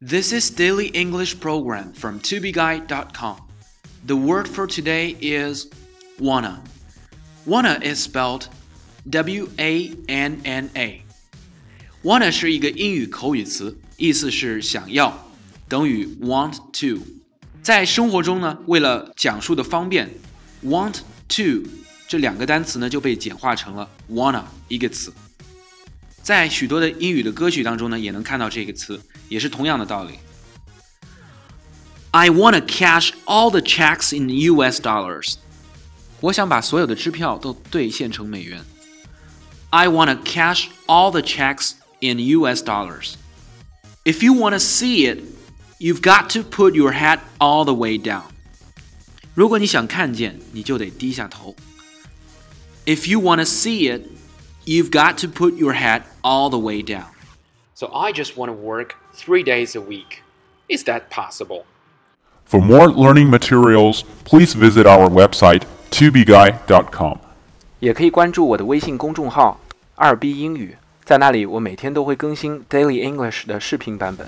This is Daily English Program from tobeguide.com. The word for today is wanna. Wanna is spelled W A N N A. Wanna 是一个英语口语词，意思是想要，等于 want to。在生活中呢，为了讲述的方便，want to 这两个单词呢就被简化成了 wanna 一个词。 在许多的英语的歌曲当中呢，也能看到这个词，也是同样的道理。I want to cash all the checks in U.S. dollars。我想把所有的支票都兑现成美元。I want to cash all the checks in U.S. dollars. If you want to see it, you've got to put your head all the way down. 如果你想看见，你就得低下头。If you want to see it, you've got to put your head all the way down. So I just want to work three days a week. Is that possible? For more learning materials, please visit our website tubeguy.com. 也可以关注我的微信公众号“二 B 英语”，在那里我每天都会更新 Daily English 的视频版本。